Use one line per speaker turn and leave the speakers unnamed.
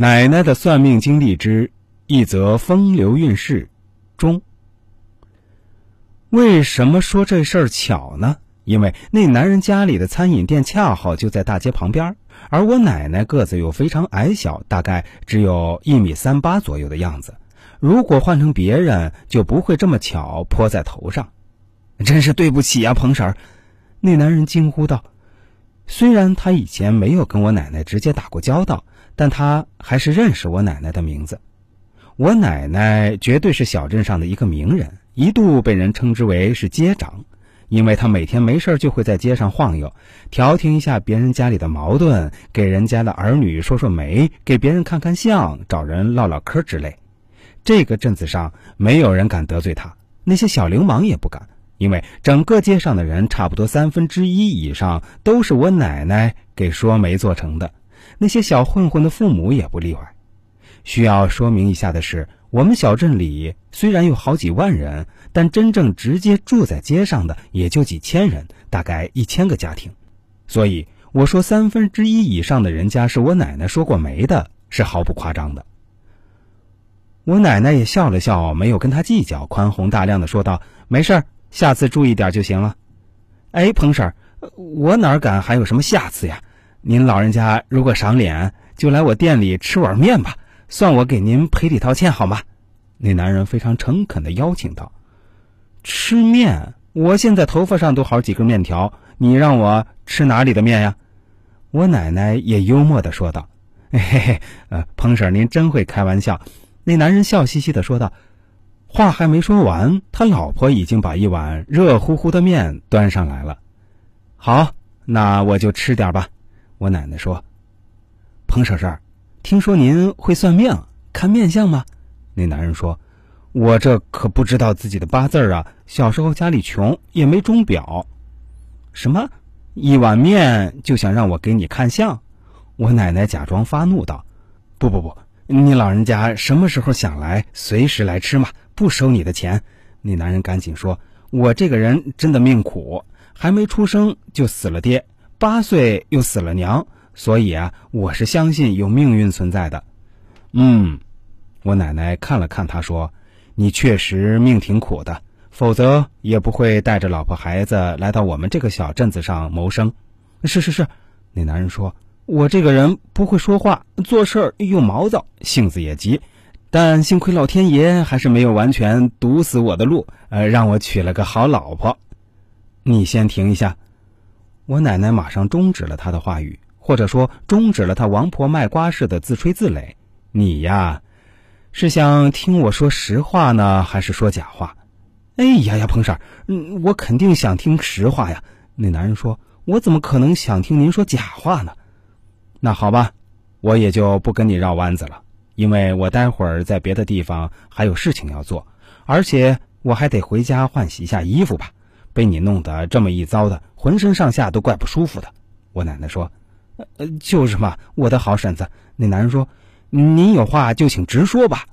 奶奶的算命经历之一则风流韵事中。为什么说这事儿巧呢？因为那男人家里的餐饮店恰好就在大街旁边，而我奶奶个子又非常矮小，大概只有一米三八左右的样子。如果换成别人，就不会这么巧泼在头上。真是对不起呀，彭婶儿！那男人惊呼道。虽然他以前没有跟我奶奶直接打过交道，但他还是认识我奶奶的名字。我奶奶绝对是小镇上的一个名人，一度被人称之为是街长。因为她每天没事就会在街上晃悠，调停一下别人家里的矛盾，给人家的儿女说说媒，给别人看看相，找人唠唠嗑之类。这个镇子上没有人敢得罪他，那些小流氓也不敢，因为整个街上的人差不多三分之一以上都是我奶奶给说媒做成的，那些小混混的父母也不例外。需要说明一下的是。我们小镇里虽然有好几万人，但真正直接住在街上的也就几千人，大概一千个家庭。所以我说三分之一以上的人家是我奶奶说过媒的，是毫不夸张的。我奶奶也笑了笑，没有跟他计较，宽宏大量的说道：“没事儿，下次注意点就行了。”哎，彭婶，我哪敢还有什么下次呀？您老人家如果赏脸，就来我店里吃碗面吧。算我给您赔礼道歉好吗？那男人非常诚恳的邀请道：“吃面？我现在头发上都好几根面条，你让我吃哪里的面呀？”我奶奶也幽默的说道：“嘿嘿，呃，彭婶您真会开玩笑。”那男人笑嘻嘻的说道：“话还没说完，他老婆已经把一碗热乎乎的面端上来了。好，那我就吃点吧。”我奶奶说：“彭婶婶。”听说您会算命、看面相吗？那男人说：“我这可不知道自己的八字啊。小时候家里穷，也没钟表。”什么？一碗面就想让我给你看相？我奶奶假装发怒道：“不不不，你老人家什么时候想来，随时来吃嘛，不收你的钱。”那男人赶紧说：“我这个人真的命苦，还没出生就死了爹，八岁又死了娘。”所以啊，我是相信有命运存在的。嗯，我奶奶看了看他，说：“你确实命挺苦的，否则也不会带着老婆孩子来到我们这个小镇子上谋生。”是是是，那男人说：“我这个人不会说话，做事儿又毛躁，性子也急，但幸亏老天爷还是没有完全堵死我的路，呃，让我娶了个好老婆。”你先停一下，我奶奶马上终止了他的话语。或者说终止了他王婆卖瓜似的自吹自擂，你呀，是想听我说实话呢，还是说假话？哎呀呀，彭婶，嗯，我肯定想听实话呀。那男人说：“我怎么可能想听您说假话呢？”那好吧，我也就不跟你绕弯子了，因为我待会儿在别的地方还有事情要做，而且我还得回家换洗一下衣服吧。被你弄得这么一糟的，浑身上下都怪不舒服的。我奶奶说。呃，就是嘛，我的好婶子。那男人说：“您有话就请直说吧。”